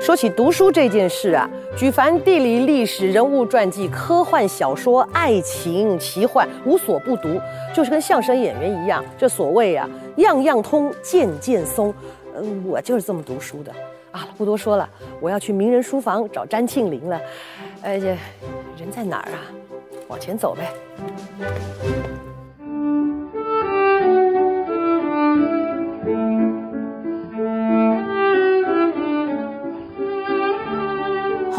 说起读书这件事啊，举凡地理、历史、人物传记、科幻小说、爱情、奇幻，无所不读，就是跟相声演员一样。这所谓啊，样样通，件件松。嗯，我就是这么读书的啊。不多说了，我要去名人书房找詹庆林了。而且人在哪儿啊？往前走呗。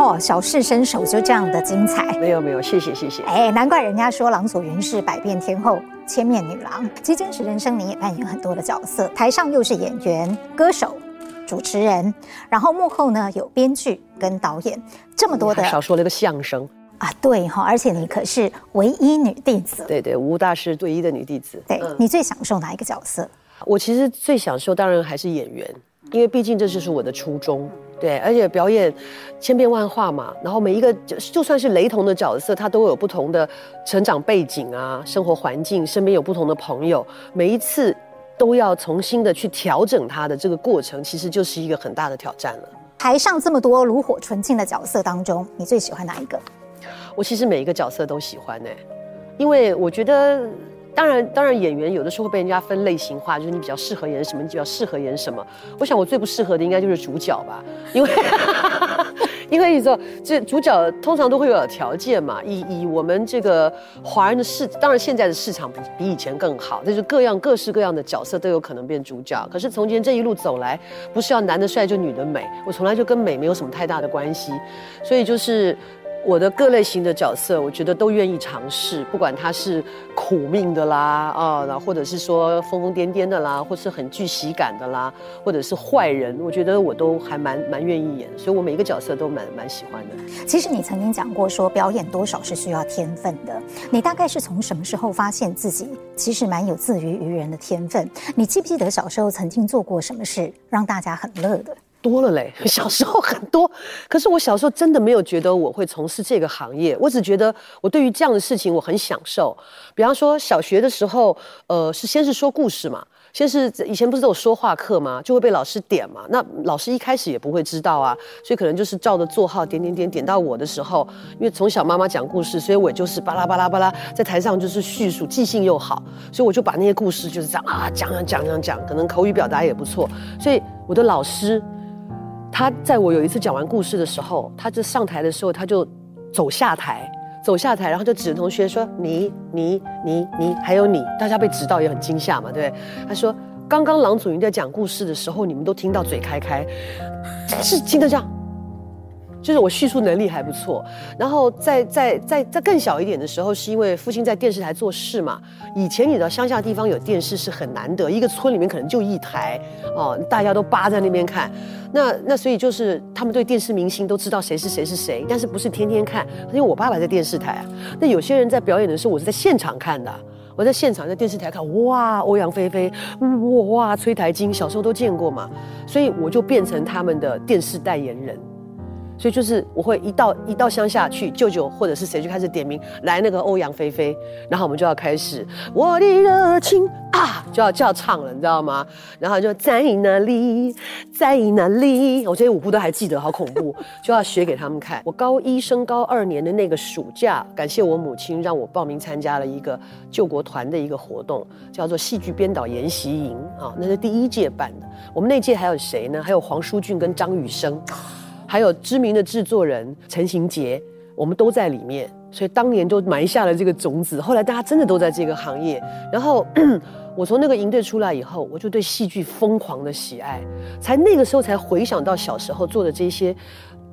哦，小试身手就这样的精彩。没有没有，谢谢谢谢。哎，难怪人家说郎祖云是百变天后、千面女郎。其实真实人生你也扮演很多的角色，台上又是演员、歌手、主持人，然后幕后呢有编剧跟导演，这么多的。少说了个相声啊，对哈，而且你可是唯一女弟子。对对，吴大师唯一的女弟子。对，你最享受哪一个角色？我其实最享受当然还是演员，因为毕竟这就是我的初衷。对，而且表演千变万化嘛，然后每一个就就算是雷同的角色，他都有不同的成长背景啊，生活环境，身边有不同的朋友，每一次都要重新的去调整他的这个过程，其实就是一个很大的挑战了。台上这么多炉火纯青的角色当中，你最喜欢哪一个？我其实每一个角色都喜欢呢，因为我觉得。当然，当然，演员有的时候会被人家分类型化，就是你比较适合演什么，你比较适合演什么。我想我最不适合的应该就是主角吧，因为因为你知道，这主角通常都会有条件嘛。以以我们这个华人的市，当然现在的市场比比以前更好，就是各样各式各样的角色都有可能变主角。可是从前这一路走来，不是要男的帅就女的美，我从来就跟美没有什么太大的关系，所以就是。我的各类型的角色，我觉得都愿意尝试，不管他是苦命的啦，啊，然后或者是说疯疯癫癫的啦，或是很具喜感的啦，或者是坏人，我觉得我都还蛮蛮愿意演，所以我每一个角色都蛮蛮喜欢的。其实你曾经讲过说，表演多少是需要天分的，你大概是从什么时候发现自己其实蛮有自娱娱人的天分？你记不记得小时候曾经做过什么事让大家很乐的？多了嘞，小时候很多，可是我小时候真的没有觉得我会从事这个行业，我只觉得我对于这样的事情我很享受。比方说小学的时候，呃，是先是说故事嘛，先是以前不是都有说话课嘛，就会被老师点嘛，那老师一开始也不会知道啊，所以可能就是照着座号点点点点到我的时候，因为从小妈妈讲故事，所以我就是巴拉巴拉巴拉在台上就是叙述，记性又好，所以我就把那些故事就是这样啊讲讲讲讲讲，可能口语表达也不错，所以我的老师。他在我有一次讲完故事的时候，他就上台的时候，他就走下台，走下台，然后就指着同学说：“你、你、你、你，还有你。”大家被指到也很惊吓嘛，对？他说：“刚刚郎祖筠在讲故事的时候，你们都听到嘴开开，是听得这样。”就是我叙述能力还不错，然后在在在在更小一点的时候，是因为父亲在电视台做事嘛。以前你知道乡下地方有电视是很难得，一个村里面可能就一台哦，大家都扒在那边看。那那所以就是他们对电视明星都知道谁是谁是谁，但是不是天天看，因为我爸爸在电视台。那有些人在表演的时候，我是在现场看的，我在现场在电视台看，哇，欧阳菲菲，哇，崔台金，小时候都见过嘛，所以我就变成他们的电视代言人。所以就是我会一到一到乡下去，舅舅或者是谁就开始点名来那个欧阳菲菲，然后我们就要开始我的热情啊，就要就要唱了，你知道吗？然后就在哪里，在哪里，我这些舞步都还记得，好恐怖，就要学给他们看。我高一升高二年的那个暑假，感谢我母亲让我报名参加了一个救国团的一个活动，叫做戏剧编导研习营啊，那是第一届办的。我们那届还有谁呢？还有黄舒骏跟张雨生。还有知名的制作人陈行杰，我们都在里面，所以当年就埋下了这个种子。后来大家真的都在这个行业。然后 我从那个营队出来以后，我就对戏剧疯狂的喜爱，才那个时候才回想到小时候做的这些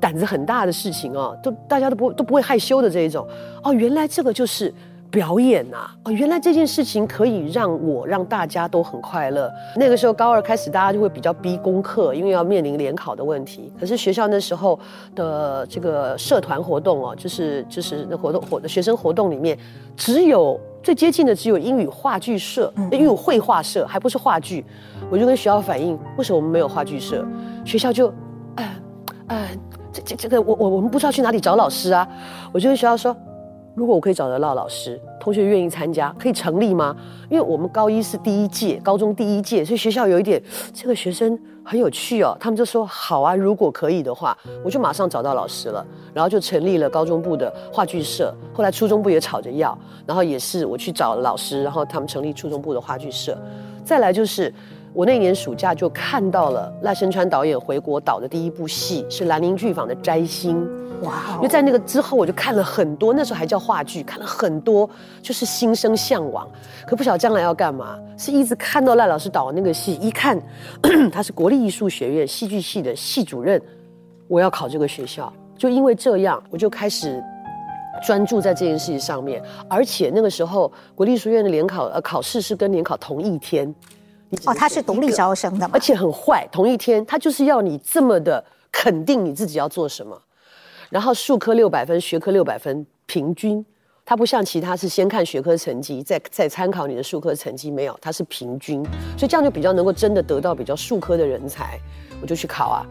胆子很大的事情哦，都大家都不都不会害羞的这一种。哦，原来这个就是。表演呐，哦，原来这件事情可以让我让大家都很快乐。那个时候高二开始，大家就会比较逼功课，因为要面临联考的问题。可是学校那时候的这个社团活动哦，就是就是那活动活学生活动里面，只有最接近的只有英语话剧社，英语绘画社，还不是话剧。我就跟学校反映，为什么我们没有话剧社？学校就，呃呃，这这这个我我我们不知道去哪里找老师啊。我就跟学校说。如果我可以找得到老师，同学愿意参加，可以成立吗？因为我们高一是第一届，高中第一届，所以学校有一点这个学生很有趣哦。他们就说好啊，如果可以的话，我就马上找到老师了，然后就成立了高中部的话剧社。后来初中部也吵着要，然后也是我去找老师，然后他们成立初中部的话剧社。再来就是。我那年暑假就看到了赖声川导演回国导的第一部戏，是兰陵剧坊的《摘星》。哇！因为在那个之后，我就看了很多，那时候还叫话剧，看了很多，就是心生向往。可不晓得将来要干嘛，是一直看到赖老师导的那个戏，一看 他是国立艺术学院戏剧系的系主任，我要考这个学校。就因为这样，我就开始专注在这件事情上面。而且那个时候，国立艺术院的联考呃考试是跟联考同一天。哦，他是独立招生的吗？而且很坏，同一天他就是要你这么的肯定你自己要做什么，然后数科六百分，学科六百分，平均。他不像其他是先看学科成绩，再再参考你的数科成绩，没有，他是平均，所以这样就比较能够真的得到比较数科的人才。我就去考啊，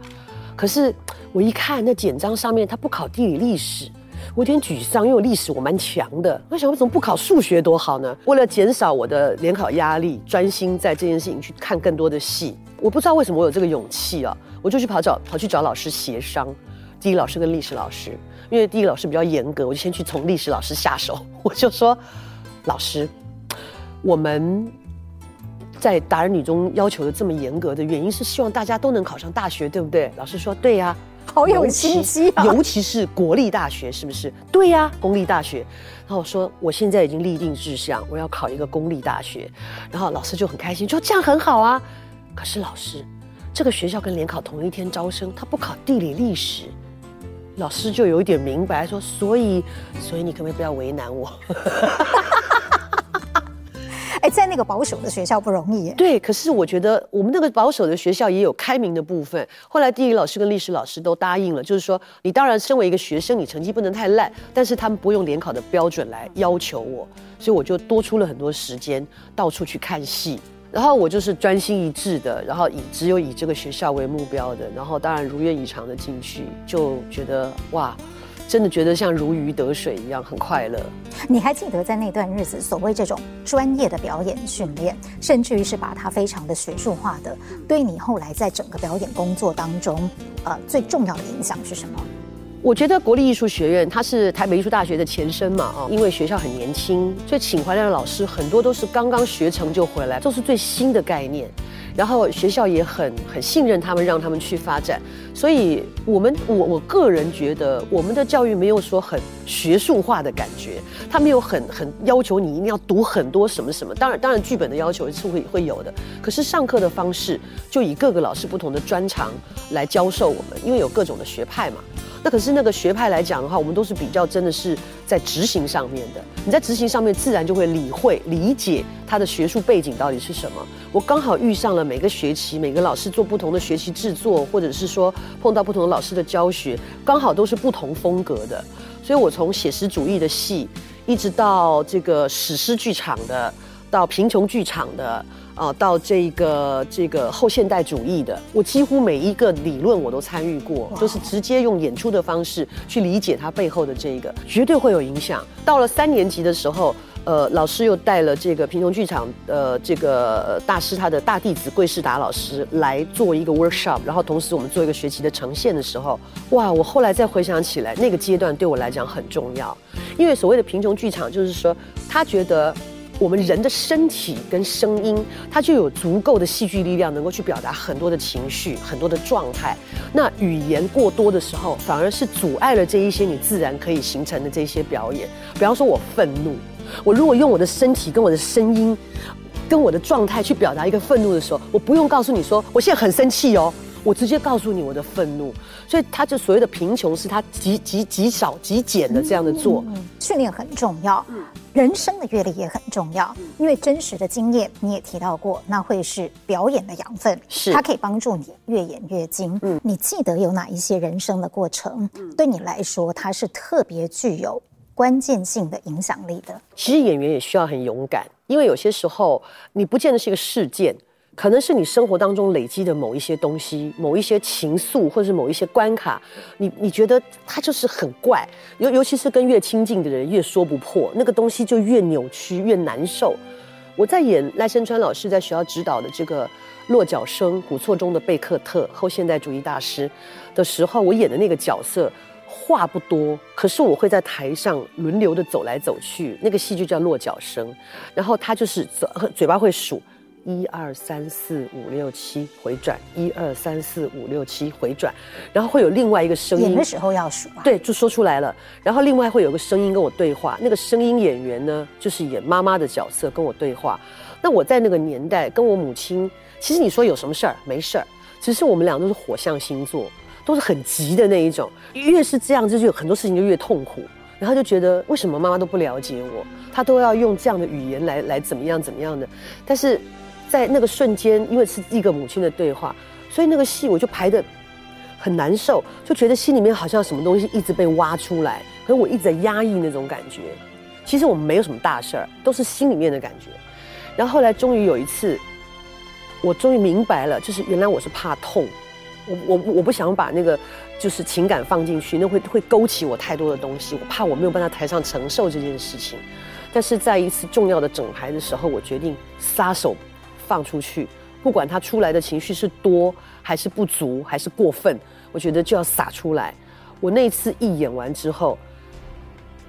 可是我一看那简章上面，他不考地理历史。我有点沮丧，因为我历史我蛮强的。我想，我怎么不考数学多好呢？为了减少我的联考压力，专心在这件事情去看更多的戏。我不知道为什么我有这个勇气啊，我就去跑找跑去找老师协商。地理老师跟历史老师，因为地理老师比较严格，我就先去从历史老师下手。我就说，老师，我们在达人女中要求的这么严格的原因是希望大家都能考上大学，对不对？老师说，对呀。好有心机啊！尤其是国立大学，是不是？对呀，公立大学。然后我说，我现在已经立定志向，我要考一个公立大学。然后老师就很开心，说这样很好啊。可是老师，这个学校跟联考同一天招生，他不考地理历史。老师就有一点明白，说，所以，所以你可不可以不要为难我？哎，在那个保守的学校不容易。对，可是我觉得我们那个保守的学校也有开明的部分。后来地理老师跟历史老师都答应了，就是说你当然身为一个学生，你成绩不能太烂，但是他们不用联考的标准来要求我，所以我就多出了很多时间到处去看戏。然后我就是专心一致的，然后以只有以这个学校为目标的，然后当然如愿以偿的进去，就觉得哇。真的觉得像如鱼得水一样，很快乐。你还记得在那段日子，所谓这种专业的表演训练，甚至于是把它非常的学术化的，对你后来在整个表演工作当中，呃，最重要的影响是什么？我觉得国立艺术学院它是台北艺术大学的前身嘛，啊，因为学校很年轻，所以请回来的老师很多都是刚刚学成就回来，都是最新的概念。然后学校也很很信任他们，让他们去发展。所以，我们我我个人觉得，我们的教育没有说很学术化的感觉，他没有很很要求你一定要读很多什么什么。当然，当然剧本的要求是会会有的。可是上课的方式就以各个老师不同的专长来教授我们，因为有各种的学派嘛。那可是那个学派来讲的话，我们都是比较真的是在执行上面的。你在执行上面，自然就会理会理解他的学术背景到底是什么。我刚好遇上了每个学期每个老师做不同的学习制作，或者是说碰到不同的老师的教学，刚好都是不同风格的。所以我从写实主义的戏，一直到这个史诗剧场的，到贫穷剧场的。啊，到这个这个后现代主义的，我几乎每一个理论我都参与过，就是直接用演出的方式去理解它背后的这个，绝对会有影响。到了三年级的时候，呃，老师又带了这个贫穷剧场呃这个大师他的大弟子桂世达老师来做一个 workshop，然后同时我们做一个学期的呈现的时候，哇，我后来再回想起来，那个阶段对我来讲很重要，因为所谓的贫穷剧场就是说他觉得。我们人的身体跟声音，它就有足够的戏剧力量，能够去表达很多的情绪、很多的状态。那语言过多的时候，反而是阻碍了这一些你自然可以形成的这些表演。比方说，我愤怒，我如果用我的身体跟我的声音，跟我的状态去表达一个愤怒的时候，我不用告诉你说我现在很生气哦。我直接告诉你我的愤怒，所以他就所谓的贫穷是他极极极少极简的这样的做。嗯嗯嗯、训练很重要，人生的阅历也很重要，因为真实的经验你也提到过，那会是表演的养分，是它可以帮助你越演越精。嗯，你记得有哪一些人生的过程，对你来说它是特别具有关键性的影响力的？其实演员也需要很勇敢，因为有些时候你不见得是一个事件。可能是你生活当中累积的某一些东西，某一些情愫，或者是某一些关卡，你你觉得它就是很怪，尤尤其是跟越亲近的人越说不破，那个东西就越扭曲越难受。我在演赖声川老师在学校指导的这个落脚生古厝中的贝克特后现代主义大师的时候，我演的那个角色话不多，可是我会在台上轮流的走来走去，那个戏就叫落脚生，然后他就是嘴嘴巴会数。一二三四五六七回转，一二三四五六七回转，然后会有另外一个声音。演的时候要数啊。对，就说出来了。然后另外会有个声音跟我对话，那个声音演员呢，就是演妈妈的角色跟我对话。那我在那个年代跟我母亲，其实你说有什么事儿？没事儿，只是我们俩都是火象星座，都是很急的那一种。越是这样，就有很多事情就越痛苦。然后就觉得为什么妈妈都不了解我，她都要用这样的语言来来怎么样怎么样的，但是。在那个瞬间，因为是一个母亲的对话，所以那个戏我就排得很难受，就觉得心里面好像什么东西一直被挖出来，可是我一直在压抑那种感觉。其实我们没有什么大事儿，都是心里面的感觉。然后后来终于有一次，我终于明白了，就是原来我是怕痛，我我我不想把那个就是情感放进去，那会会勾起我太多的东西，我怕我没有办法台上承受这件事情。但是在一次重要的整排的时候，我决定撒手。放出去，不管他出来的情绪是多还是不足还是过分，我觉得就要撒出来。我那次一演完之后，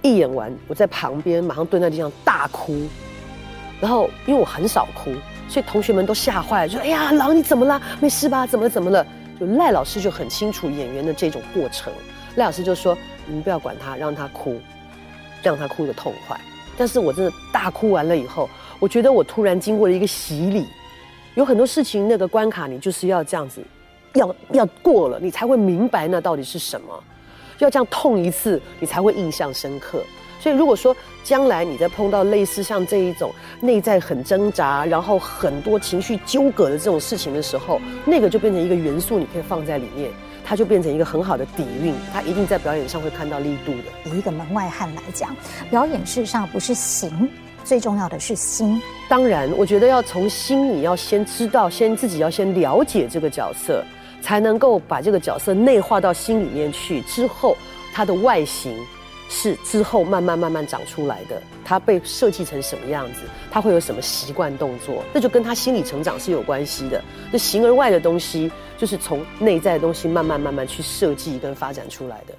一演完我在旁边马上蹲在地上大哭，然后因为我很少哭，所以同学们都吓坏了，说：“哎呀，郎你怎么了？没事吧？怎么了？怎么了？”就赖老师就很清楚演员的这种过程，赖老师就说：“你们不要管他，让他哭，让他哭得痛快。”但是我真的大哭完了以后。我觉得我突然经过了一个洗礼，有很多事情那个关卡你就是要这样子，要要过了，你才会明白那到底是什么，要这样痛一次，你才会印象深刻。所以如果说将来你再碰到类似像这一种内在很挣扎，然后很多情绪纠葛的这种事情的时候，那个就变成一个元素，你可以放在里面，它就变成一个很好的底蕴，它一定在表演上会看到力度的。以一个门外汉来讲，表演事实上不是形。最重要的是心，当然，我觉得要从心里要先知道，先自己要先了解这个角色，才能够把这个角色内化到心里面去。之后，它的外形是之后慢慢慢慢长出来的。它被设计成什么样子，它会有什么习惯动作，那就跟他心理成长是有关系的。那形而外的东西，就是从内在的东西慢慢慢慢去设计跟发展出来的。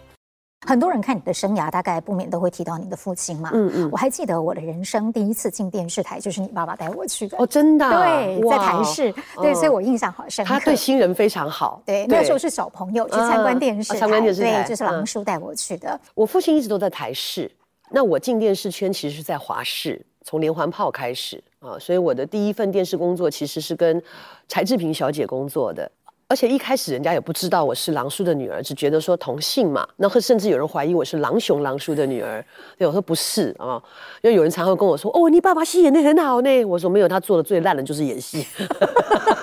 很多人看你的生涯，大概不免都会提到你的父亲嘛。嗯嗯，我还记得我的人生第一次进电视台，就是你爸爸带我去的。哦，真的？对，在台视。对，所以我印象好深刻。他对新人非常好。对，那时候是小朋友去参观电视台，参观电视台，对，就是郎叔带我去的。我父亲一直都在台视，那我进电视圈其实是在华视，从连环炮开始啊，所以我的第一份电视工作其实是跟柴智屏小姐工作的。而且一开始人家也不知道我是狼叔的女儿，只觉得说同姓嘛。那甚至有人怀疑我是狼雄狼叔的女儿。对，我说不是啊，因为有人常会跟我说：“哦，你爸爸戏演得很好呢。”我说没有，他做的最烂的就是演戏。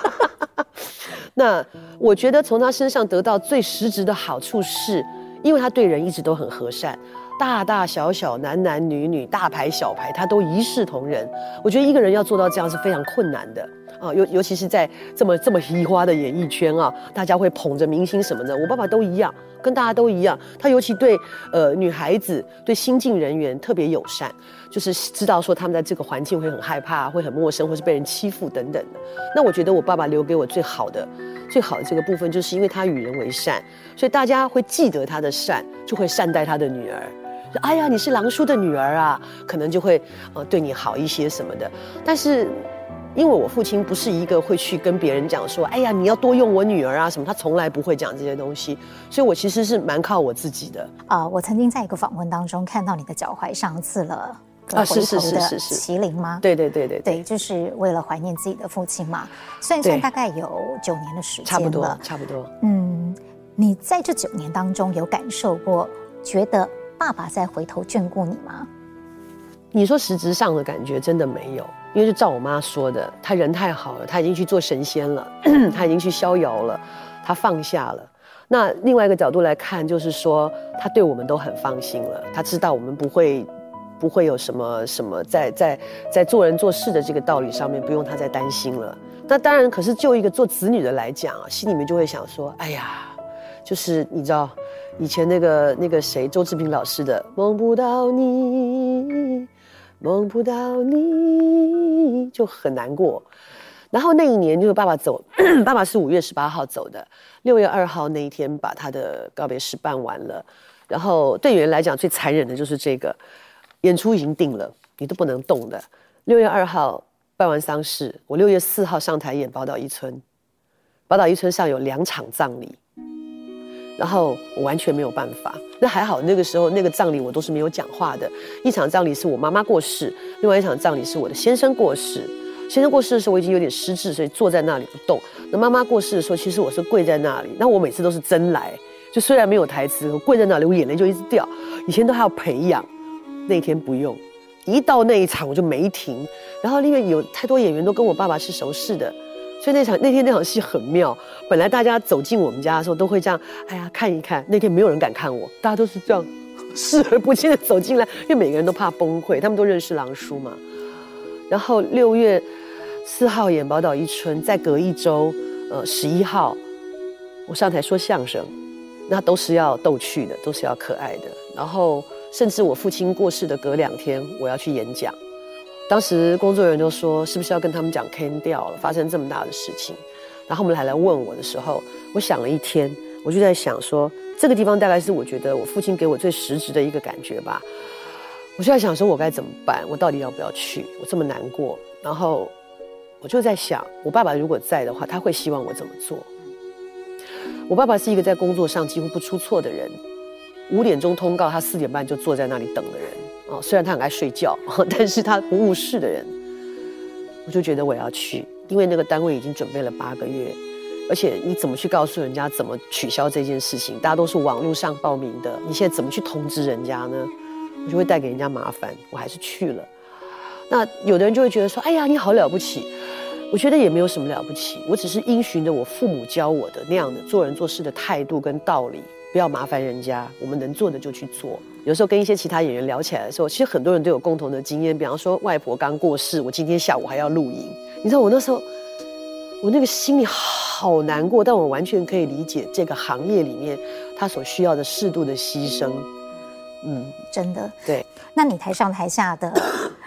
那我觉得从他身上得到最实质的好处是，因为他对人一直都很和善，大大小小、男男女女、大牌小牌，他都一视同仁。我觉得一个人要做到这样是非常困难的。啊，尤尤其是在这么这么嘻花的演艺圈啊，大家会捧着明星什么的。我爸爸都一样，跟大家都一样。他尤其对呃女孩子、对新进人员特别友善，就是知道说他们在这个环境会很害怕、会很陌生，或是被人欺负等等的。那我觉得我爸爸留给我最好的、最好的这个部分，就是因为他与人为善，所以大家会记得他的善，就会善待他的女儿。哎呀，你是狼叔的女儿啊，可能就会呃对你好一些什么的。但是。因为我父亲不是一个会去跟别人讲说，哎呀，你要多用我女儿啊什么，他从来不会讲这些东西，所以我其实是蛮靠我自己的。啊、呃，我曾经在一个访问当中看到你的脚踝上刺了啊，是是是是是麒麟吗？对对对对对，就是为了怀念自己的父亲嘛。算一算，大概有九年的时间了，差不多差不多。嗯，你在这九年当中有感受过，觉得爸爸在回头眷顾你吗？你说实质上的感觉真的没有。因为就照我妈说的，他人太好了，他已经去做神仙了，他已经去逍遥了，他放下了。那另外一个角度来看，就是说他对我们都很放心了，他知道我们不会不会有什么什么在在在做人做事的这个道理上面不用他再担心了。那当然，可是就一个做子女的来讲啊，心里面就会想说，哎呀，就是你知道，以前那个那个谁，周志平老师的《梦不到你，梦不到你》，就很难过。然后那一年就是爸爸走，爸爸是五月十八号走的，六月二号那一天把他的告别式办完了。然后对演员来讲最残忍的就是这个，演出已经定了，你都不能动的。六月二号。办完丧事，我六月四号上台演《宝岛一村》，《宝岛一村》上有两场葬礼，然后我完全没有办法。那还好，那个时候那个葬礼我都是没有讲话的。一场葬礼是我妈妈过世，另外一场葬礼是我的先生过世。先生过世的时候我已经有点失智，所以坐在那里不动。那妈妈过世的时候，其实我是跪在那里。那我每次都是真来，就虽然没有台词，我跪在那里，我眼泪就一直掉。以前都还要培养，那天不用。一到那一场我就没停，然后因为有太多演员都跟我爸爸是熟识的，所以那场那天那场戏很妙。本来大家走进我们家的时候都会这样，哎呀看一看。那天没有人敢看我，大家都是这样 视而不见的走进来，因为每个人都怕崩溃，他们都认识狼叔嘛。然后六月四号演《宝岛一村》，再隔一周，呃十一号我上台说相声，那都是要逗趣的，都是要可爱的，然后。甚至我父亲过世的隔两天，我要去演讲。当时工作人员就说：“是不是要跟他们讲 can 掉了？发生这么大的事情。”然后他们还来问我的时候，我想了一天，我就在想说，这个地方大概是我觉得我父亲给我最实质的一个感觉吧。我就在想说，我该怎么办？我到底要不要去？我这么难过。然后我就在想，我爸爸如果在的话，他会希望我怎么做？我爸爸是一个在工作上几乎不出错的人。五点钟通告，他四点半就坐在那里等的人哦。虽然他很爱睡觉，但是他不误事的人。我就觉得我要去，因为那个单位已经准备了八个月，而且你怎么去告诉人家怎么取消这件事情？大家都是网络上报名的，你现在怎么去通知人家呢？我就会带给人家麻烦。我还是去了。那有的人就会觉得说：“哎呀，你好了不起。”我觉得也没有什么了不起，我只是因循着我父母教我的那样的做人做事的态度跟道理。不要麻烦人家，我们能做的就去做。有时候跟一些其他演员聊起来的时候，其实很多人都有共同的经验。比方说，外婆刚过世，我今天下午还要露营。你知道我那时候，我那个心里好难过，但我完全可以理解这个行业里面他所需要的适度的牺牲。嗯，真的。对，那你台上台下的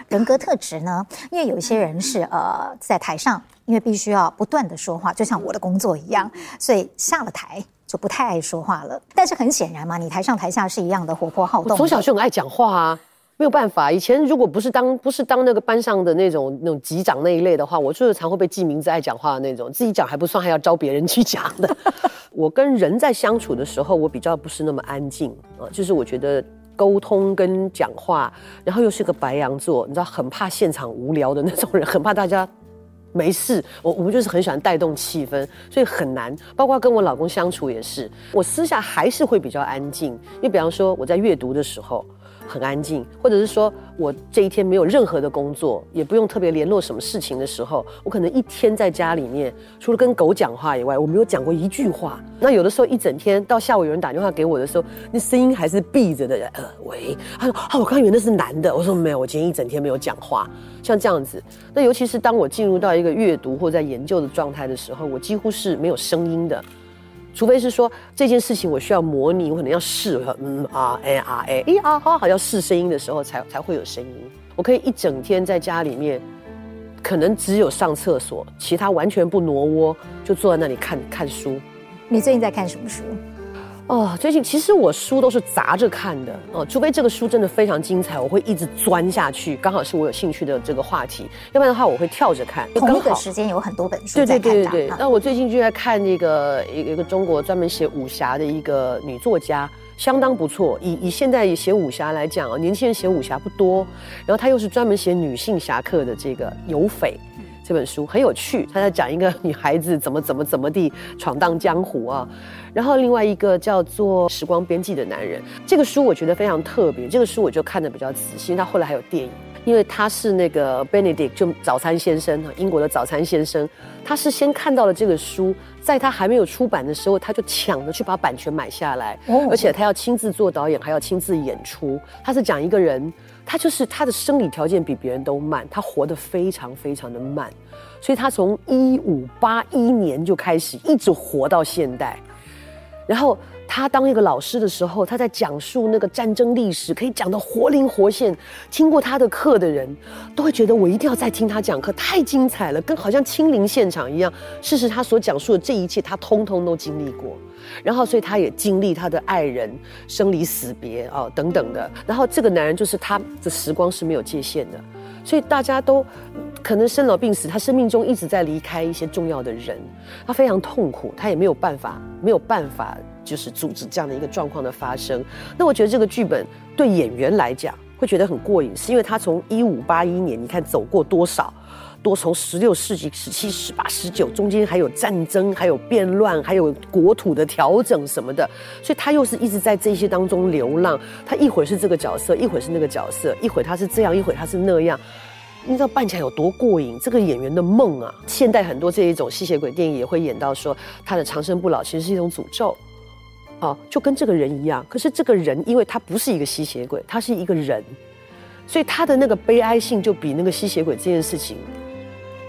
人格特质呢？因为有一些人是呃，在台上，因为必须要不断的说话，就像我的工作一样，所以下了台。就不太爱说话了，但是很显然嘛，你台上台下是一样的活泼好动。从小就很爱讲话啊，没有办法。以前如果不是当不是当那个班上的那种那种级长那一类的话，我就是常会被记名字、爱讲话的那种。自己讲还不算，还要招别人去讲的。我跟人在相处的时候，我比较不是那么安静啊，就是我觉得沟通跟讲话，然后又是个白羊座，你知道，很怕现场无聊的那种人，很怕大家。没事，我我们就是很喜欢带动气氛，所以很难。包括跟我老公相处也是，我私下还是会比较安静。你比方说我在阅读的时候。很安静，或者是说我这一天没有任何的工作，也不用特别联络什么事情的时候，我可能一天在家里面，除了跟狗讲话以外，我没有讲过一句话。那有的时候一整天到下午有人打电话给我的时候，那声音还是闭着的。呃，喂，他说啊，我刚以为那是男的。我说没有，我今天一整天没有讲话。像这样子，那尤其是当我进入到一个阅读或在研究的状态的时候，我几乎是没有声音的。除非是说这件事情我需要模拟，我可能要试，嗯啊哎啊哎咦啊好，好要试声音的时候才才会有声音。我可以一整天在家里面，可能只有上厕所，其他完全不挪窝，就坐在那里看看书。你最近在看什么书？哦，最近其实我书都是杂着看的哦，除非这个书真的非常精彩，我会一直钻下去，刚好是我有兴趣的这个话题，要不然的话我会跳着看。同一个时间有很多本书对对对对对。那我最近就在看那个一个一个中国专门写武侠的一个女作家，相当不错。以以现在写武侠来讲啊，年轻人写武侠不多，然后她又是专门写女性侠客的这个有匪。这本书很有趣，他在讲一个女孩子怎么怎么怎么地闯荡江湖啊。然后另外一个叫做《时光边际的男人》，这个书我觉得非常特别。这个书我就看得比较仔细，他后来还有电影。因为他是那个 Benedict，就早餐先生，英国的早餐先生，他是先看到了这个书，在他还没有出版的时候，他就抢着去把版权买下来，而且他要亲自做导演，还要亲自演出。他是讲一个人，他就是他的生理条件比别人都慢，他活得非常非常的慢，所以他从一五八一年就开始一直活到现代，然后。他当一个老师的时候，他在讲述那个战争历史，可以讲得活灵活现。听过他的课的人，都会觉得我一定要再听他讲课，太精彩了，跟好像亲临现场一样。事实他所讲述的这一切，他通通都经历过。然后，所以他也经历他的爱人生离死别啊、哦、等等的。然后，这个男人就是他的时光是没有界限的，所以大家都可能生老病死，他生命中一直在离开一些重要的人，他非常痛苦，他也没有办法，没有办法。就是阻止这样的一个状况的发生。那我觉得这个剧本对演员来讲会觉得很过瘾，是因为他从一五八一年，你看走过多少，多从十六世纪、十七、十八、十九，中间还有战争，还有变乱，还有国土的调整什么的，所以他又是一直在这些当中流浪。他一会儿是这个角色，一会儿是那个角色，一会儿他是这样，一会儿他是那样。你知道扮起来有多过瘾？这个演员的梦啊！现代很多这一种吸血鬼电影也会演到说，他的长生不老其实是一种诅咒。哦，就跟这个人一样，可是这个人，因为他不是一个吸血鬼，他是一个人，所以他的那个悲哀性就比那个吸血鬼这件事情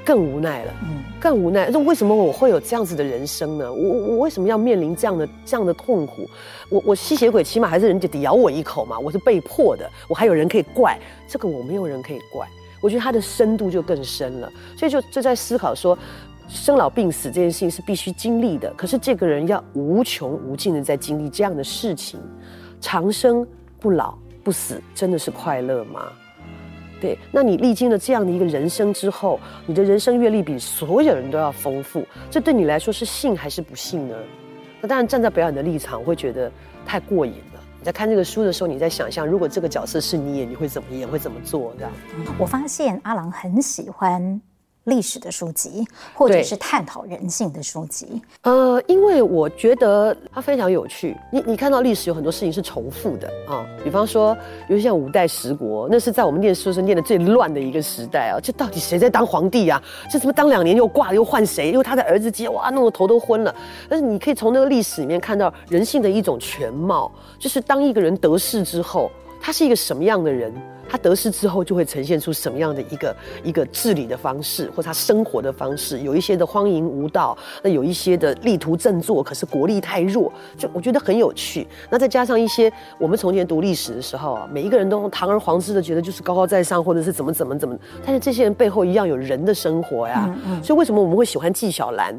更无奈了，嗯，更无奈。那为什么我会有这样子的人生呢？我我为什么要面临这样的这样的痛苦？我我吸血鬼起码还是人家得咬我一口嘛，我是被迫的，我还有人可以怪，这个我没有人可以怪。我觉得它的深度就更深了，所以就就在思考说。生老病死这件事情是必须经历的，可是这个人要无穷无尽的在经历这样的事情，长生不老不死，真的是快乐吗？对，那你历经了这样的一个人生之后，你的人生阅历比所有人都要丰富，这对你来说是幸还是不幸呢？那当然，站在表演的立场，我会觉得太过瘾了。你在看这个书的时候，你在想象，如果这个角色是你演，你会怎么演，会怎么做？这样。我发现阿郎很喜欢。历史的书籍，或者是探讨人性的书籍。呃，因为我觉得它非常有趣。你你看到历史有很多事情是重复的啊、哦，比方说，尤其像五代十国，那是在我们念书时念的最乱的一个时代啊。这到底谁在当皇帝啊？这怎么当两年又挂了又换谁？因为他的儿子接哇，弄得头都昏了。但是你可以从那个历史里面看到人性的一种全貌，就是当一个人得势之后，他是一个什么样的人？他得势之后，就会呈现出什么样的一个一个治理的方式，或他生活的方式。有一些的荒淫无道，那有一些的力图振作，可是国力太弱，就我觉得很有趣。那再加上一些我们从前读历史的时候啊，每一个人都堂而皇之的觉得就是高高在上，或者是怎么怎么怎么，但是这些人背后一样有人的生活呀。嗯嗯。所以为什么我们会喜欢纪晓岚？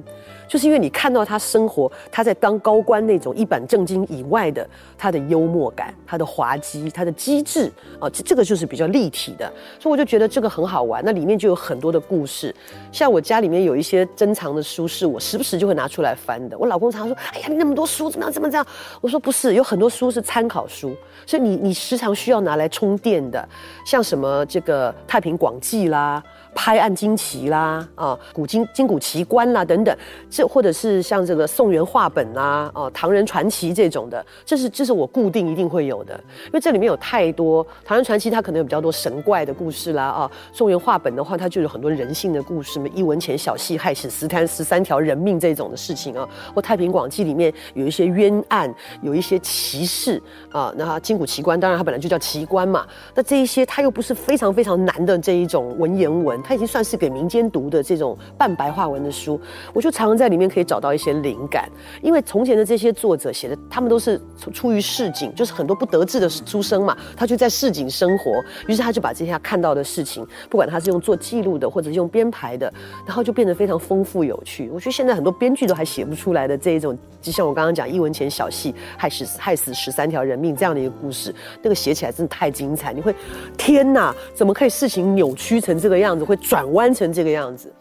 就是因为你看到他生活，他在当高官那种一本正经以外的，他的幽默感、他的滑稽、他的机智啊，这这个就是比较立体的，所以我就觉得这个很好玩。那里面就有很多的故事，像我家里面有一些珍藏的书，是我时不时就会拿出来翻的。我老公常常说：“哎呀，你那么多书，怎么样？怎么这样？”我说：“不是，有很多书是参考书，所以你你时常需要拿来充电的，像什么这个《太平广记》啦。”拍案惊奇啦，啊，古今今古奇观啦等等，这或者是像这个宋元话本啦，哦，唐人传奇这种的，这是这是我固定一定会有的，因为这里面有太多唐人传奇，它可能有比较多神怪的故事啦，啊，宋元话本的话，它就有很多人性的故事，什么伊文钱小戏害死十三十三条人命这种的事情啊，或太平广记里面有一些冤案，有一些奇事啊，那今古奇观当然它本来就叫奇观嘛，那这一些它又不是非常非常难的这一种文言文。它已经算是给民间读的这种半白话文的书，我就常常在里面可以找到一些灵感。因为从前的这些作者写的，他们都是出于市井，就是很多不得志的书生嘛，他就在市井生活，于是他就把这些看到的事情，不管他是用做记录的，或者是用编排的，然后就变得非常丰富有趣。我觉得现在很多编剧都还写不出来的这一种，就像我刚刚讲一文钱小戏害死害死十三条人命这样的一个故事，那个写起来真的太精彩。你会天哪，怎么可以事情扭曲成这个样子？会转弯成这个样子，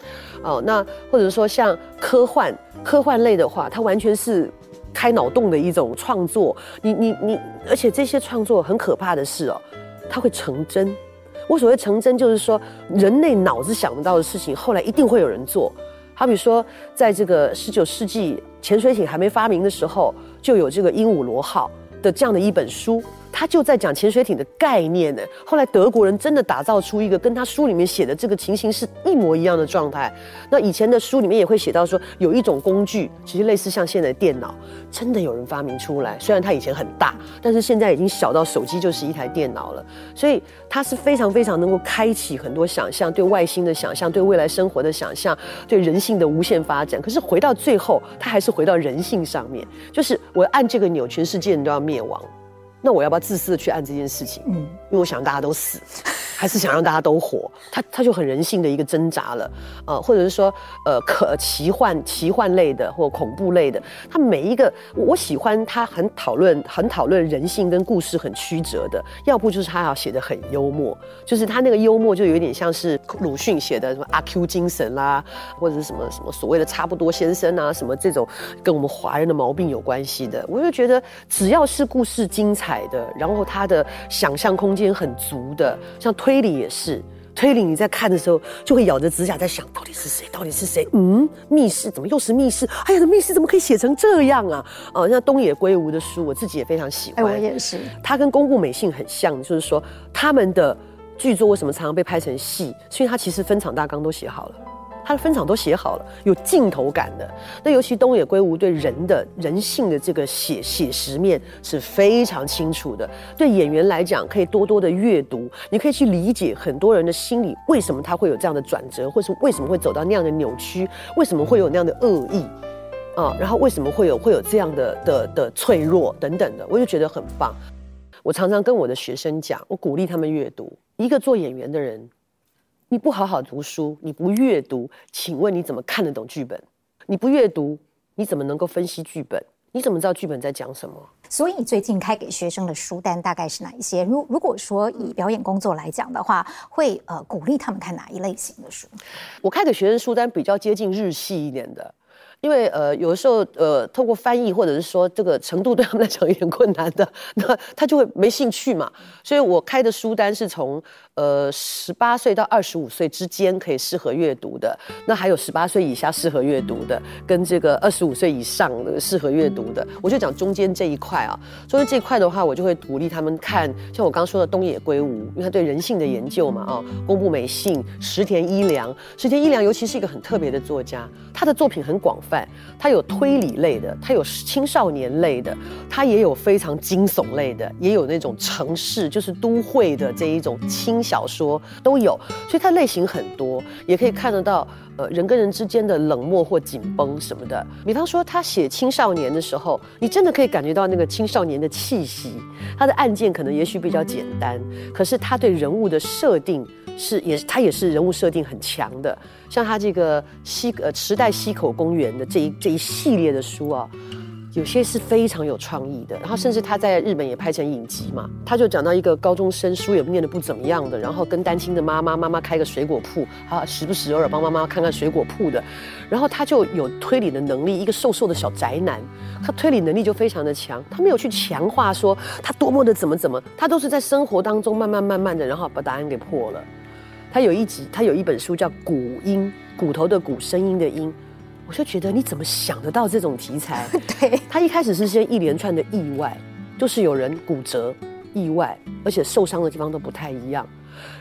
哦，那或者说像科幻科幻类的话，它完全是开脑洞的一种创作。你你你，而且这些创作很可怕的是哦，它会成真。我所谓成真，就是说人类脑子想不到的事情，后来一定会有人做。好比说，在这个十九世纪潜水艇还没发明的时候，就有这个鹦鹉螺号的这样的一本书。他就在讲潜水艇的概念呢。后来德国人真的打造出一个跟他书里面写的这个情形是一模一样的状态。那以前的书里面也会写到说，有一种工具，其实类似像现在的电脑，真的有人发明出来。虽然它以前很大，但是现在已经小到手机就是一台电脑了。所以它是非常非常能够开启很多想象，对外星的想象，对未来生活的想象，对人性的无限发展。可是回到最后，它还是回到人性上面，就是我按这个钮，全世界人都要灭亡。那我要不要自私的去按这件事情？嗯，因为我想让大家都死，还是想让大家都活？他他就很人性的一个挣扎了，呃，或者是说，呃，可奇幻奇幻类的或恐怖类的，他每一个我喜欢他很讨论很讨论人性跟故事很曲折的，要不就是他要写的很幽默，就是他那个幽默就有点像是鲁迅写的什么阿 Q 精神啦，或者是什么什么所谓的差不多先生啊，什么这种跟我们华人的毛病有关系的，我就觉得只要是故事精彩。的，然后他的想象空间很足的，像推理也是，推理你在看的时候就会咬着指甲在想，到底是谁？到底是谁？嗯，密室怎么又是密室？哎呀，这密室怎么可以写成这样啊？哦，像东野圭吾的书，我自己也非常喜欢。哎，我也是。他跟宫部美幸很像，就是说他们的剧作为什么常常被拍成戏？是因为他其实分场大纲都写好了。他的分场都写好了，有镜头感的。那尤其东野圭吾对人的人性的这个写写实面是非常清楚的。对演员来讲，可以多多的阅读，你可以去理解很多人的心理，为什么他会有这样的转折，或是为什么会走到那样的扭曲，为什么会有那样的恶意啊？然后为什么会有会有这样的的的脆弱等等的，我就觉得很棒。我常常跟我的学生讲，我鼓励他们阅读。一个做演员的人。你不好好读书，你不阅读，请问你怎么看得懂剧本？你不阅读，你怎么能够分析剧本？你怎么知道剧本在讲什么？所以最近开给学生的书单大概是哪一些？如如果说以表演工作来讲的话，会呃鼓励他们看哪一类型的书？我开给学生书单比较接近日系一点的。因为呃，有的时候呃，透过翻译或者是说这个程度对他们来讲有点困难的，那他就会没兴趣嘛。所以我开的书单是从呃十八岁到二十五岁之间可以适合阅读的，那还有十八岁以下适合阅读的，跟这个二十五岁以上的适合阅读的，我就讲中间这一块啊。中间这一块的话，我就会鼓励他们看，像我刚刚说的东野圭吾，因为他对人性的研究嘛啊，宫部美幸、石田一良，石田一良尤其是一个很特别的作家，他的作品很广。泛，他有推理类的，他有青少年类的，他也有非常惊悚类的，也有那种城市就是都会的这一种轻小说都有，所以它类型很多，也可以看得到呃人跟人之间的冷漠或紧绷什么的。比方说他写青少年的时候，你真的可以感觉到那个青少年的气息。他的案件可能也许比较简单，可是他对人物的设定是也他也是人物设定很强的。像他这个西呃池袋西口公园的这一这一系列的书啊，有些是非常有创意的。然后甚至他在日本也拍成影集嘛，他就讲到一个高中生书也念得不怎么样的，然后跟单亲的妈妈，妈妈开个水果铺啊，时不时偶尔帮妈妈看看水果铺的，然后他就有推理的能力，一个瘦瘦的小宅男，他推理能力就非常的强，他没有去强化说他多么的怎么怎么，他都是在生活当中慢慢慢慢的，然后把答案给破了。他有一集，他有一本书叫《骨音》，骨头的骨，声音的音。我就觉得你怎么想得到这种题材？对，他一开始是先一连串的意外，就是有人骨折，意外，而且受伤的地方都不太一样。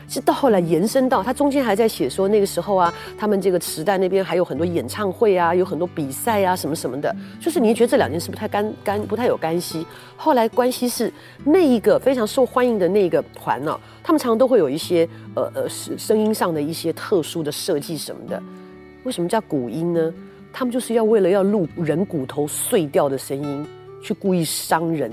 是到后来延伸到他中间还在写说那个时候啊，他们这个时代那边还有很多演唱会啊，有很多比赛啊，什么什么的。就是你觉得这两件事不太干干不太有干系。后来关系是那一个非常受欢迎的那个团呢、啊，他们常常都会有一些呃呃声声音上的一些特殊的设计什么的。为什么叫古音呢？他们就是要为了要录人骨头碎掉的声音，去故意伤人。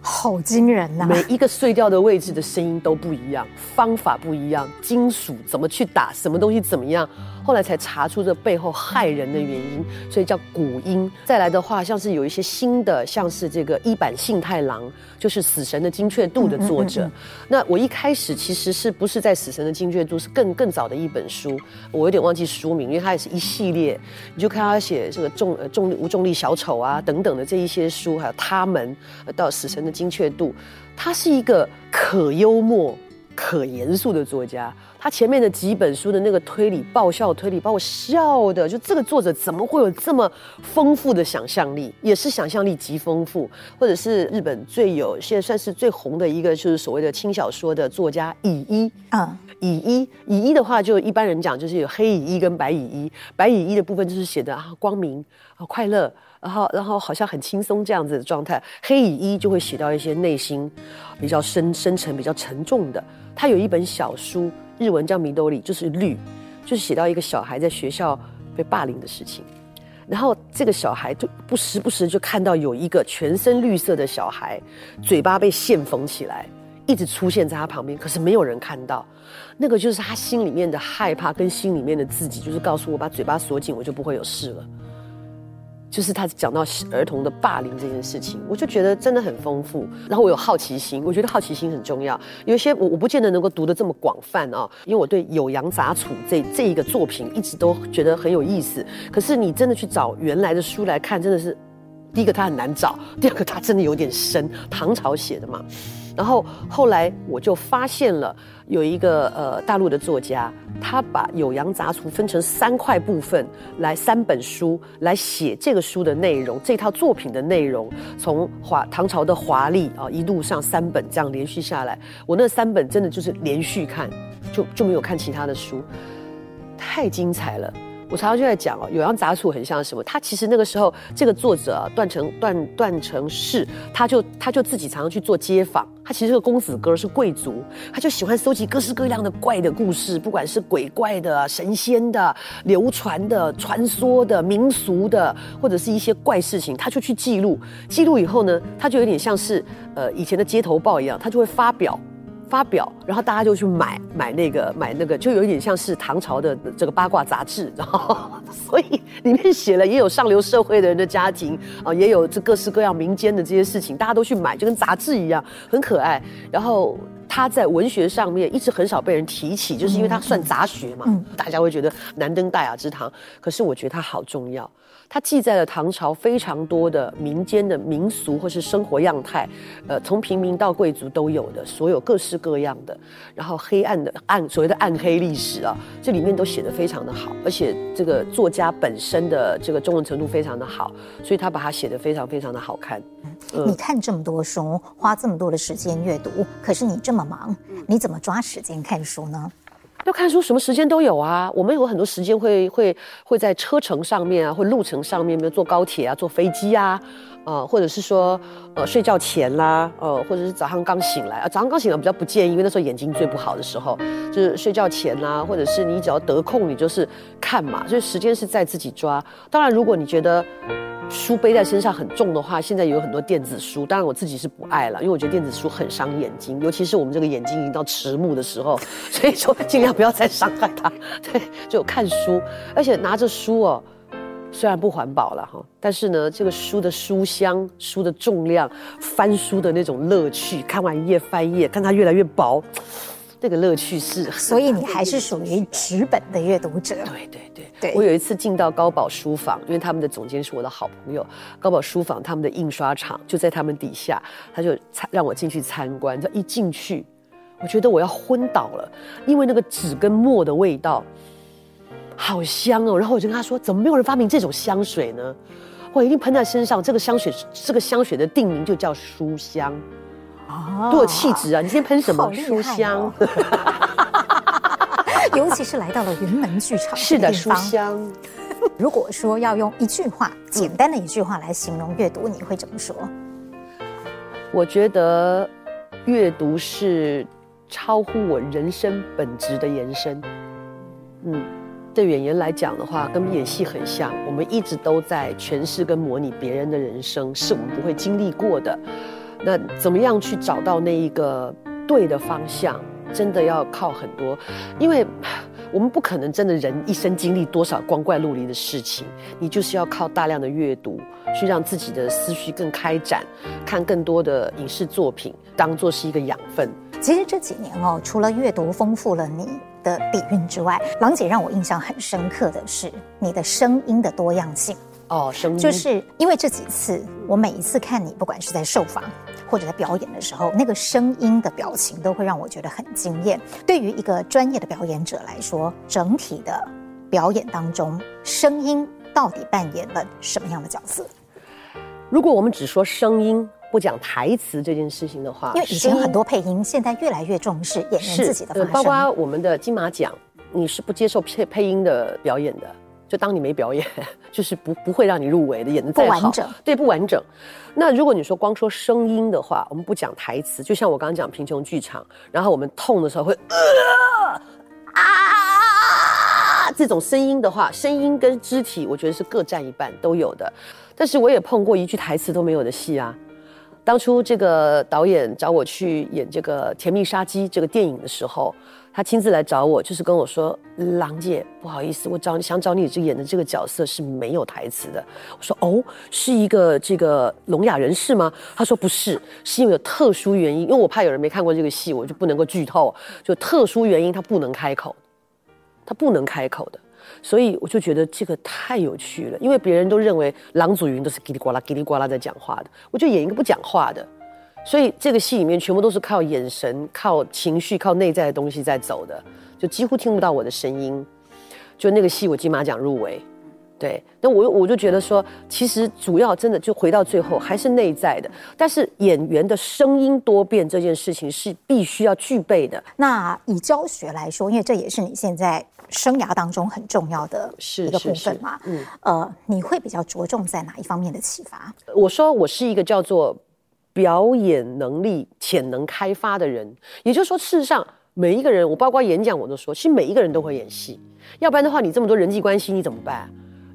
好惊人呐！每一个碎掉的位置的声音都不一样，方法不一样，金属怎么去打，什么东西怎么样。后来才查出这背后害人的原因，所以叫古音。再来的话，像是有一些新的，像是这个一坂幸太郎，就是《死神的精确度》的作者。嗯嗯嗯嗯。那我一开始其实是不是在《死神的精确度》是更更早的一本书，我有点忘记书名，因为它也是一系列。你就看他写这个重呃重无重力小丑啊等等的这一些书，还有他们到《死神的精确度》，它是一个可幽默可严肃的作家。他前面的几本书的那个推理、爆笑推理，把我笑的，就这个作者怎么会有这么丰富的想象力？也是想象力极丰富，或者是日本最有现在算是最红的一个，就是所谓的轻小说的作家乙一啊，乙一乙一的话，就一般人讲就是有黑乙一跟白乙一，白乙一的部分就是写的啊光明啊快乐。然后，然后好像很轻松这样子的状态。黑乙一就会写到一些内心比较深深沉、比较沉重的。他有一本小书，日文叫《米兜里》，就是绿，就是写到一个小孩在学校被霸凌的事情。然后这个小孩就不时不时就看到有一个全身绿色的小孩，嘴巴被线缝起来，一直出现在他旁边，可是没有人看到。那个就是他心里面的害怕，跟心里面的自己，就是告诉我把嘴巴锁紧，我就不会有事了。就是他讲到儿童的霸凌这件事情，我就觉得真的很丰富。然后我有好奇心，我觉得好奇心很重要。有一些我我不见得能够读得这么广泛啊，因为我对《酉阳杂俎》这这一个作品一直都觉得很有意思。可是你真的去找原来的书来看，真的是第一个它很难找，第二个它真的有点深，唐朝写的嘛。然后后来我就发现了有一个呃大陆的作家，他把《酉阳杂俎》分成三块部分来三本书来写这个书的内容，这套作品的内容，从华唐朝的华丽啊一路上三本这样连续下来，我那三本真的就是连续看，就就没有看其他的书，太精彩了。我常常就在讲哦，《酉阳杂俎》很像什么？他其实那个时候，这个作者，段成段段成式，他就他就自己常常去做街访。他其实是个公子哥，是贵族，他就喜欢搜集各式各样的怪的故事，不管是鬼怪的、神仙的、流传的、传说的、民俗的，或者是一些怪事情，他就去记录。记录以后呢，他就有点像是呃以前的街头报一样，他就会发表。发表，然后大家就去买买那个买那个，就有一点像是唐朝的这个八卦杂志，然后 所以里面写了也有上流社会的人的家庭啊，也有这各式各样民间的这些事情，大家都去买，就跟杂志一样，很可爱。然后他在文学上面一直很少被人提起，就是因为他算杂学嘛，大家会觉得难登大雅之堂。可是我觉得他好重要。它记载了唐朝非常多的民间的民俗或是生活样态，呃，从平民到贵族都有的，所有各式各样的，然后黑暗的暗所谓的暗黑历史啊，这里面都写得非常的好，而且这个作家本身的这个中文程度非常的好，所以他把它写得非常非常的好看。嗯，你看这么多书，花这么多的时间阅读，可是你这么忙，你怎么抓时间看书呢？要看书，什么时间都有啊。我们有很多时间会会会在车程上面啊，或路程上面，比如坐高铁啊，坐飞机啊，呃，或者是说呃睡觉前啦，呃，或者是早上刚醒来啊，早上刚醒来比较不建议，因为那时候眼睛最不好的时候，就是睡觉前啦，或者是你只要得空，你就是看嘛，所以时间是在自己抓。当然，如果你觉得。书背在身上很重的话，现在有很多电子书，当然我自己是不爱了，因为我觉得电子书很伤眼睛，尤其是我们这个眼睛已经到迟暮的时候，所以说尽量不要再伤害它。对，就看书，而且拿着书哦，虽然不环保了哈，但是呢，这个书的书香、书的重量、翻书的那种乐趣，看完一页翻一页，看它越来越薄。那个乐趣是，所以你还是属于纸本的阅读者。对对对对，我有一次进到高宝书房，因为他们的总监是我的好朋友。高宝书房他们的印刷厂就在他们底下，他就让我进去参观。他一进去，我觉得我要昏倒了，因为那个纸跟墨的味道好香哦。然后我就跟他说：“怎么没有人发明这种香水呢？”我一定喷在身上。这个香水，这个香水的定名就叫书香。多有气质啊！你今天喷什么？书香，尤其是来到了云门剧场，是的，书香。如果说要用一句话，简单的一句话来形容阅读，你会怎么说？我觉得阅读是超乎我人生本质的延伸。嗯，对演员来讲的话，跟演戏很像，我们一直都在诠释跟模拟别人的人生，是我们不会经历过的。那怎么样去找到那一个对的方向？真的要靠很多，因为我们不可能真的人一生经历多少光怪陆离的事情，你就是要靠大量的阅读，去让自己的思绪更开展，看更多的影视作品，当做是一个养分。其实这几年哦，除了阅读丰富了你的底蕴之外，郎姐让我印象很深刻的是你的声音的多样性。哦，声音就是因为这几次，我每一次看你，不管是在受访或者在表演的时候，那个声音的表情都会让我觉得很惊艳。对于一个专业的表演者来说，整体的表演当中，声音到底扮演了什么样的角色？如果我们只说声音，不讲台词这件事情的话，因为以前很多配音，现在越来越重视演员自己的发声，包括我们的金马奖，你是不接受配配音的表演的。就当你没表演，就是不不会让你入围的，演的再好，不完整，对，不完整。那如果你说光说声音的话，我们不讲台词，就像我刚刚讲贫穷剧场，然后我们痛的时候会呃啊这种声音的话，声音跟肢体，我觉得是各占一半都有的。但是我也碰过一句台词都没有的戏啊。当初这个导演找我去演这个《甜蜜杀机》这个电影的时候。他亲自来找我，就是跟我说：“郎姐，不好意思，我找你想找你这演的这个角色是没有台词的。”我说：“哦，是一个这个聋哑人士吗？”他说：“不是，是因为有特殊原因，因为我怕有人没看过这个戏，我就不能够剧透。就特殊原因，他不能开口，他不能开口的。所以我就觉得这个太有趣了，因为别人都认为郎祖筠都是叽里呱啦、叽里呱啦在讲话的，我就演一个不讲话的。”所以这个戏里面全部都是靠眼神、靠情绪、靠内在的东西在走的，就几乎听不到我的声音。就那个戏，我金马奖入围，对。那我我就觉得说，其实主要真的就回到最后还是内在的。但是演员的声音多变这件事情是必须要具备的。那以教学来说，因为这也是你现在生涯当中很重要的一个部分嘛。嗯。呃，你会比较着重在哪一方面的启发？我说我是一个叫做。表演能力潜能开发的人，也就是说，事实上每一个人，我包括演讲，我都说，其实每一个人都会演戏，要不然的话，你这么多人际关系，你怎么办？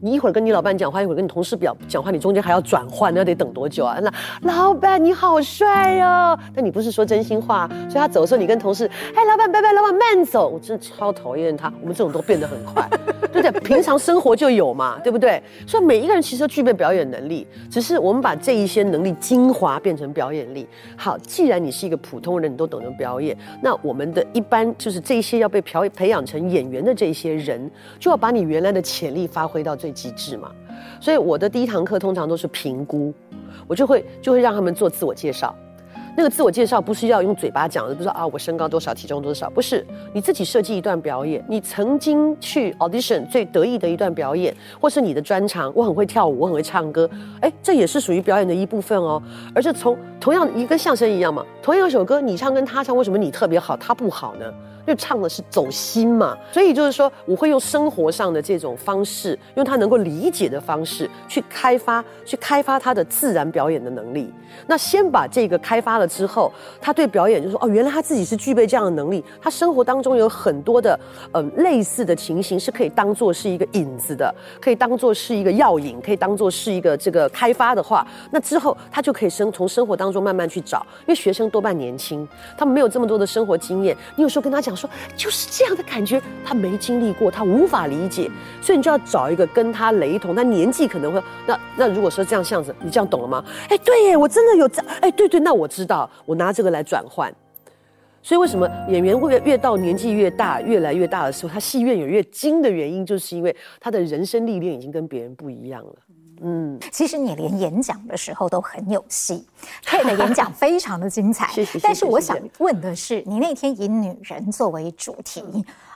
你一会儿跟你老板讲话，一会儿跟你同事表讲话，你中间还要转换，那得等多久啊？那老板你好帅哦，但你不是说真心话，所以他走的时候，你跟同事，哎，老板拜拜，老板慢走，我真的超讨厌他。我们这种都变得很快，对不对？平常生活就有嘛，对不对？所以每一个人其实都具备表演能力，只是我们把这一些能力精华变成表演力。好，既然你是一个普通人，你都懂得表演，那我们的一般就是这些要被培培养成演员的这些人，就要把你原来的潜力发挥到最。机制嘛，所以我的第一堂课通常都是评估，我就会就会让他们做自我介绍。那个自我介绍不是要用嘴巴讲的，不是啊，我身高多少，体重多少，不是，你自己设计一段表演，你曾经去 audition 最得意的一段表演，或是你的专长，我很会跳舞，我很会唱歌，哎，这也是属于表演的一部分哦。而是从同样一跟相声一样嘛，同样一首歌，你唱跟他唱，为什么你特别好，他不好呢？就唱的是走心嘛，所以就是说，我会用生活上的这种方式，用他能够理解的方式去开发，去开发他的自然表演的能力。那先把这个开发了之后，他对表演就说哦，原来他自己是具备这样的能力。他生活当中有很多的、呃、类似的情形是可以当做是一个引子的，可以当做是一个药引，可以当做是一个这个开发的话，那之后他就可以生从生活当中慢慢去找。因为学生多半年轻，他们没有这么多的生活经验，你有时候跟他讲。说就是这样的感觉，他没经历过，他无法理解，所以你就要找一个跟他雷同，他年纪可能会那那如果说这样这样子，你这样懂了吗？哎，对耶，我真的有这，哎，对对，那我知道，我拿这个来转换。所以为什么演员越越到年纪越大，越来越大的时候，他戏越演越精的原因，就是因为他的人生历练已经跟别人不一样了。嗯，其实你连演讲的时候都很有戏，他的演讲非常的精彩。但是我想问的是，你那天以女人作为主题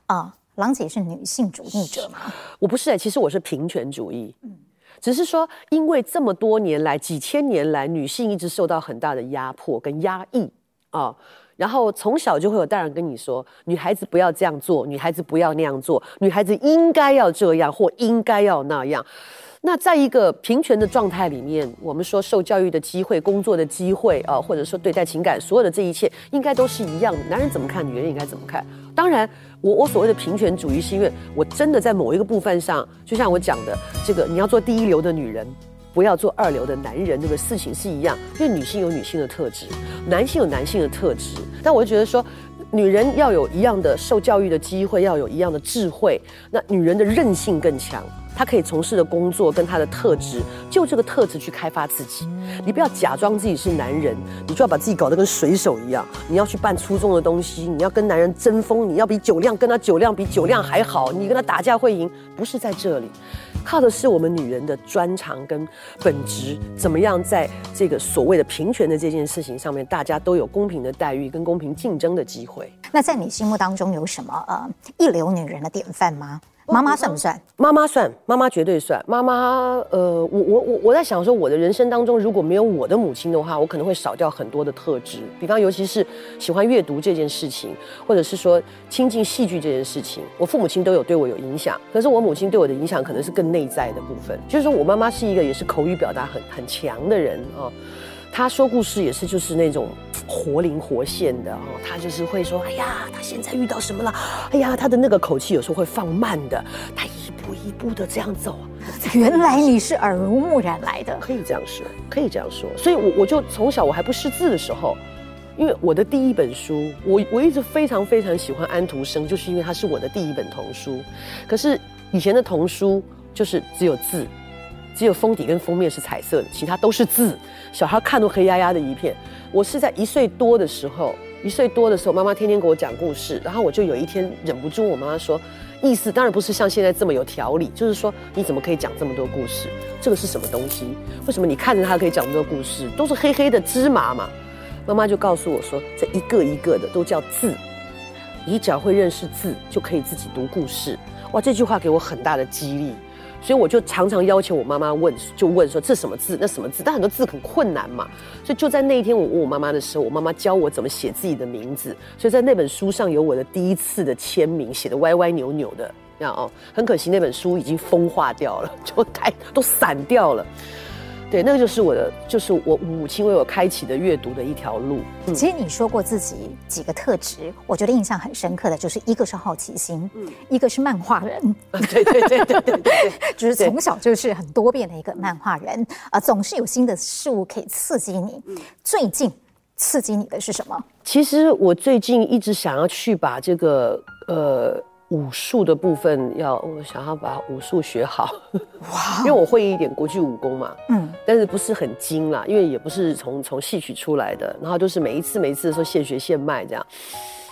啊、呃，郎姐是女性主义者吗？我不是哎，其实我是平权主义。嗯，只是说，因为这么多年来，几千年来，女性一直受到很大的压迫跟压抑啊、呃，然后从小就会有大人跟你说，女孩子不要这样做，女孩子不要那样做，女孩子应该要这样或应该要那样。那在一个平权的状态里面，我们说受教育的机会、工作的机会啊，或者说对待情感，所有的这一切应该都是一样的。男人怎么看，女人应该怎么看？当然，我我所谓的平权主义，是因为我真的在某一个部分上，就像我讲的，这个你要做第一流的女人，不要做二流的男人，这个事情是一样。因为女性有女性的特质，男性有男性的特质。但我就觉得说，女人要有一样的受教育的机会，要有一样的智慧，那女人的韧性更强。他可以从事的工作跟他的特质，就这个特质去开发自己。你不要假装自己是男人，你就要把自己搞得跟水手一样。你要去办粗重的东西，你要跟男人争锋，你要比酒量跟他酒量比酒量还好，你跟他打架会赢，不是在这里。靠的是我们女人的专长跟本质，怎么样在这个所谓的平权的这件事情上面，大家都有公平的待遇跟公平竞争的机会。那在你心目当中有什么呃一流女人的典范吗？妈妈算不算？妈妈算，妈妈绝对算。妈妈，呃，我我我我在想说，我的人生当中如果没有我的母亲的话，我可能会少掉很多的特质。比方，尤其是喜欢阅读这件事情，或者是说亲近戏剧这件事情，我父母亲都有对我有影响。可是我母亲对我的影响可能是更内在的部分，就是说我妈妈是一个也是口语表达很很强的人啊。他说故事也是就是那种活灵活现的哦，他就是会说，哎呀，他现在遇到什么了？哎呀，他的那个口气有时候会放慢的，他一步一步的这样走。原来你是耳濡目染来的，可以这样说，可以这样说。所以我，我我就从小我还不识字的时候，因为我的第一本书，我我一直非常非常喜欢安徒生，就是因为他是我的第一本童书。可是以前的童书就是只有字。只有封底跟封面是彩色的，其他都是字，小孩看都黑压压的一片。我是在一岁多的时候，一岁多的时候，妈妈天天给我讲故事，然后我就有一天忍不住，我妈妈说，意思当然不是像现在这么有条理，就是说你怎么可以讲这么多故事？这个是什么东西？为什么你看着它可以讲这么多故事？都是黑黑的芝麻嘛。妈妈就告诉我说，这一个一个的都叫字，你只要会认识字，就可以自己读故事。哇，这句话给我很大的激励。所以我就常常要求我妈妈问，就问说，这什么字，那什么字，但很多字很困难嘛。所以就在那一天，我问我妈妈的时候，我妈妈教我怎么写自己的名字。所以在那本书上有我的第一次的签名，写的歪歪扭扭的，这样哦。很可惜那本书已经风化掉了，就太都散掉了。对，那个就是我的，就是我母亲为我开启的阅读的一条路。嗯。其实你说过自己几个特质，我觉得印象很深刻的就是一个是好奇心，嗯，一个是漫画人。对对对对对对，就是从小就是很多变的一个漫画人啊，呃，总是有新的事物可以刺激你。最近刺激你的是什么？其实我最近一直想要去把这个呃。武术的部分要，我想要把武术学好，哇！因为我会一点国剧武功嘛，嗯，但是不是很精啦，因为也不是从从戏曲出来的，然后就是每一次每一次的时候现学现卖这样。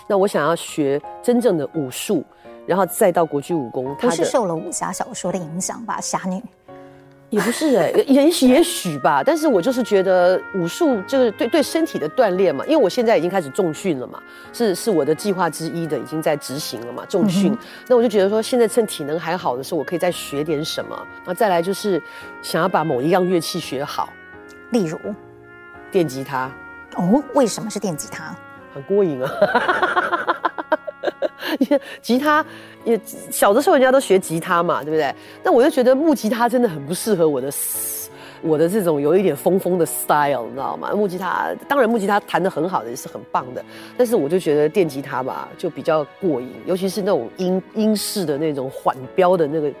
那我想要学真正的武术，然后再到国剧武功，不是受了武侠小说的影响吧？侠女。也不是哎、欸，也也许吧，但是我就是觉得武术就是对对身体的锻炼嘛，因为我现在已经开始重训了嘛，是是我的计划之一的，已经在执行了嘛，重训。嗯、那我就觉得说，现在趁体能还好的时候，我可以再学点什么。那再来就是想要把某一样乐器学好，例如电吉他。哦，为什么是电吉他？很过瘾啊。吉他也小的时候人家都学吉他嘛，对不对？那我就觉得木吉他真的很不适合我的我的这种有一点疯疯的 style，你知道吗？木吉他当然木吉他弹得很好的也是很棒的，但是我就觉得电吉他吧就比较过瘾，尤其是那种英英式的那种缓飙的那个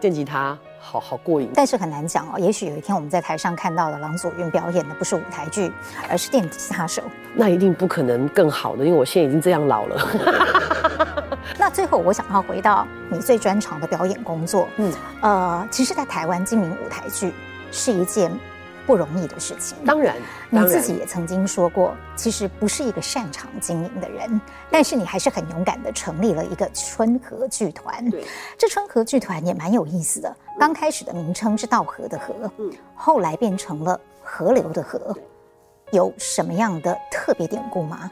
电吉他。好好过瘾，但是很难讲哦。也许有一天我们在台上看到的郎祖筠表演的不是舞台剧，而是电吉他手。那一定不可能更好的，因为我现在已经这样老了。那最后我想要回到你最专长的表演工作。嗯，呃，其实，在台湾经营舞台剧是一件。不容易的事情，当然，你自己也曾经说过，其实不是一个擅长经营的人，但是你还是很勇敢的成立了一个春和剧团。对，这春和剧团也蛮有意思的，刚开始的名称是稻荷的禾，嗯，后来变成了河流的河，有什么样的特别典故吗？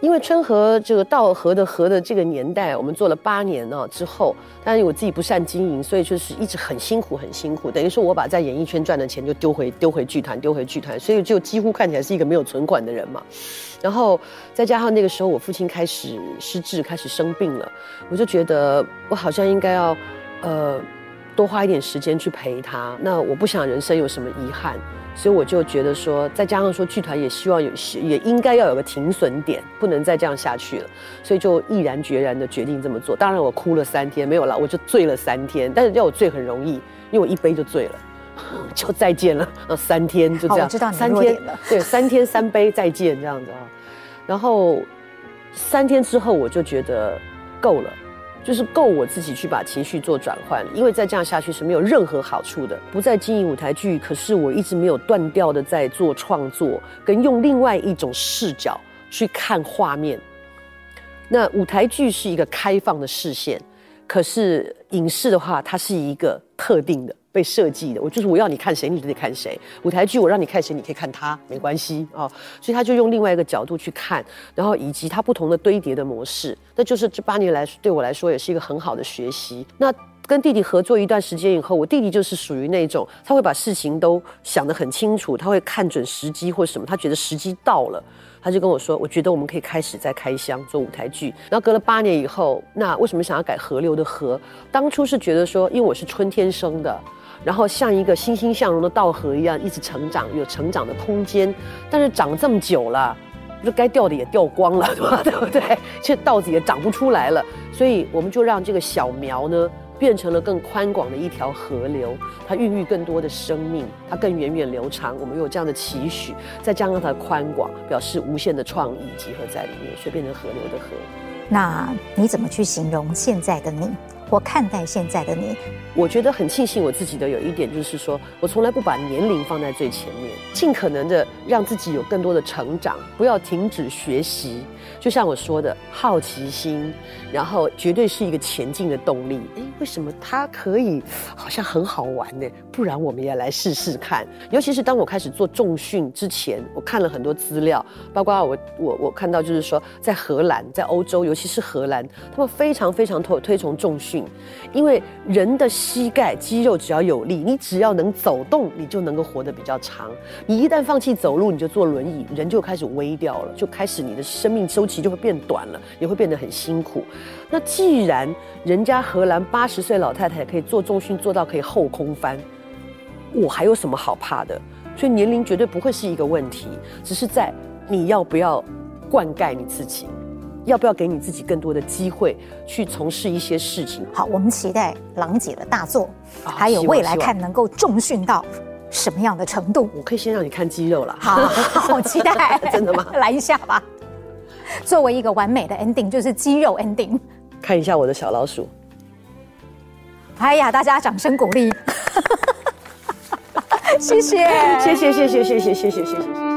因为春和这个稻禾的禾的这个年代，我们做了八年呢之后，但是我自己不善经营，所以就是一直很辛苦很辛苦。等于说我把在演艺圈赚的钱就丢回丢回剧团，丢回剧团，所以就几乎看起来是一个没有存款的人嘛。然后再加上那个时候我父亲开始失智，开始生病了，我就觉得我好像应该要呃多花一点时间去陪他。那我不想人生有什么遗憾。所以我就觉得说，再加上说剧团也希望有，也应该要有个停损点，不能再这样下去了。所以就毅然决然的决定这么做。当然我哭了三天，没有了，我就醉了三天。但是要我醉很容易，因为我一杯就醉了，就再见了。呃，三天就这样，知道三天。对，三天三杯再见这样子啊。然后三天之后我就觉得够了。就是够我自己去把情绪做转换，因为再这样下去是没有任何好处的。不再经营舞台剧，可是我一直没有断掉的在做创作，跟用另外一种视角去看画面。那舞台剧是一个开放的视线，可是影视的话，它是一个特定的。被设计的，我就是我要你看谁，你就得看谁。舞台剧我让你看谁，你可以看他，没关系啊、哦。所以他就用另外一个角度去看，然后以及他不同的堆叠的模式，那就是这八年来对我来说也是一个很好的学习。那跟弟弟合作一段时间以后，我弟弟就是属于那种他会把事情都想得很清楚，他会看准时机或什么，他觉得时机到了，他就跟我说，我觉得我们可以开始再开箱做舞台剧。然后隔了八年以后，那为什么想要改河流的河？当初是觉得说，因为我是春天生的。然后像一个欣欣向荣的稻禾一样，一直成长，有成长的空间。但是长这么久了，就该掉的也掉光了，对不对？这稻子也长不出来了。所以我们就让这个小苗呢，变成了更宽广的一条河流，它孕育更多的生命，它更源远流长。我们有这样的期许，再加上它的宽广，表示无限的创意集合在里面，所以变成河流的河。那你怎么去形容现在的你？我看待现在的你，我觉得很庆幸我自己的有一点就是说，我从来不把年龄放在最前面，尽可能的让自己有更多的成长，不要停止学习。就像我说的，好奇心，然后绝对是一个前进的动力。诶，为什么它可以好像很好玩呢？不然我们也来试试看。尤其是当我开始做重训之前，我看了很多资料，包括我我我看到就是说，在荷兰，在欧洲，尤其是荷兰，他们非常非常推推崇重训，因为人的膝盖肌肉只要有力，你只要能走动，你就能够活得比较长。你一旦放弃走路，你就坐轮椅，人就开始微掉了，就开始你的生命周期就会变短了，也会变得很辛苦。那既然人家荷兰八十岁老太太可以做重训做到可以后空翻，我还有什么好怕的？所以年龄绝对不会是一个问题，只是在你要不要灌溉你自己，要不要给你自己更多的机会去从事一些事情。好，我们期待郎姐的大作，还有未来看能够重训到什么样的程度。我可以先让你看肌肉了，好，好期待，真的吗？来一下吧。作为一个完美的 ending，就是肌肉 ending。看一下我的小老鼠。哎呀，大家掌声鼓励。谢谢，谢谢，谢谢，谢谢，谢谢，谢谢。